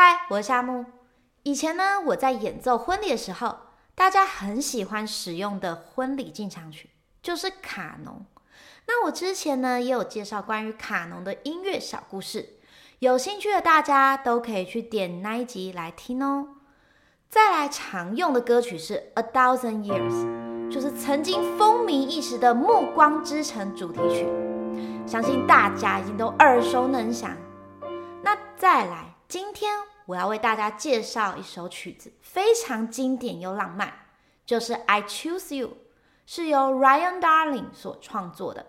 嗨我是夏木。以前呢，我在演奏婚礼的时候，大家很喜欢使用的婚礼进场曲就是卡农。那我之前呢，也有介绍关于卡农的音乐小故事，有兴趣的大家都可以去点那一集来听哦。再来常用的歌曲是《A Thousand Years》，就是曾经风靡一时的《暮光之城》主题曲，相信大家已经都耳熟能详。那再来，今天我要为大家介绍一首曲子，非常经典又浪漫，就是《I Choose You》，是由 Ryan Darling 所创作的。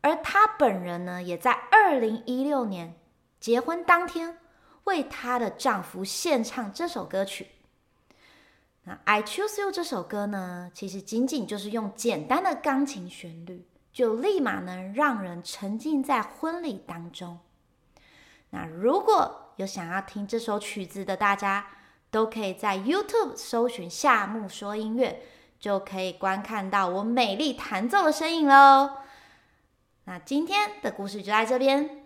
而他本人呢，也在二零一六年结婚当天，为她的丈夫献唱这首歌曲。那《I Choose You》这首歌呢，其实仅仅就是用简单的钢琴旋律，就立马能让人沉浸在婚礼当中。那如果有想要听这首曲子的大家，都可以在 YouTube 搜寻“夏目说音乐”，就可以观看到我美丽弹奏的身影喽。那今天的故事就在这边。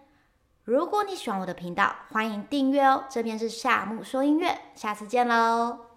如果你喜欢我的频道，欢迎订阅哦。这边是夏目说音乐，下次见喽。